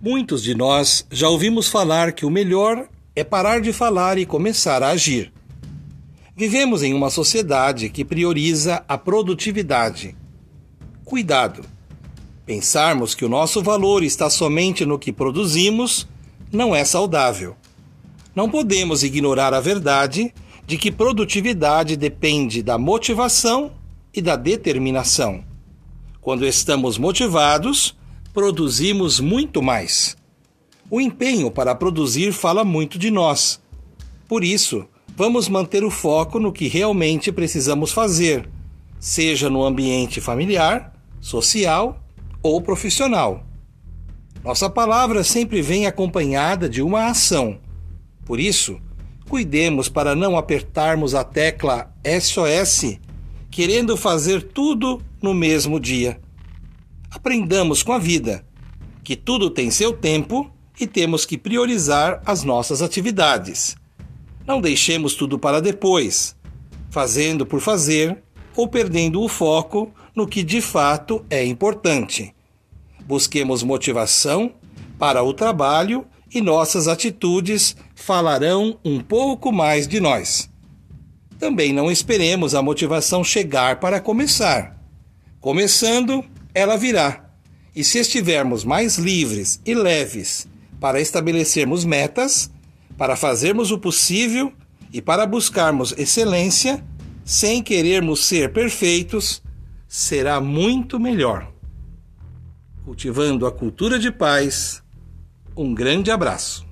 Muitos de nós já ouvimos falar que o melhor é parar de falar e começar a agir. Vivemos em uma sociedade que prioriza a produtividade. Cuidado! Pensarmos que o nosso valor está somente no que produzimos não é saudável. Não podemos ignorar a verdade de que produtividade depende da motivação e da determinação. Quando estamos motivados, produzimos muito mais. O empenho para produzir fala muito de nós. Por isso, vamos manter o foco no que realmente precisamos fazer, seja no ambiente familiar, social ou profissional. Nossa palavra sempre vem acompanhada de uma ação. Por isso, cuidemos para não apertarmos a tecla SOS, querendo fazer tudo no mesmo dia. Aprendamos com a vida que tudo tem seu tempo e temos que priorizar as nossas atividades. Não deixemos tudo para depois, fazendo por fazer ou perdendo o foco no que de fato é importante. Busquemos motivação para o trabalho e nossas atitudes falarão um pouco mais de nós. Também não esperemos a motivação chegar para começar. Começando, ela virá. E se estivermos mais livres e leves para estabelecermos metas, para fazermos o possível e para buscarmos excelência, sem querermos ser perfeitos, será muito melhor. Cultivando a cultura de paz, um grande abraço.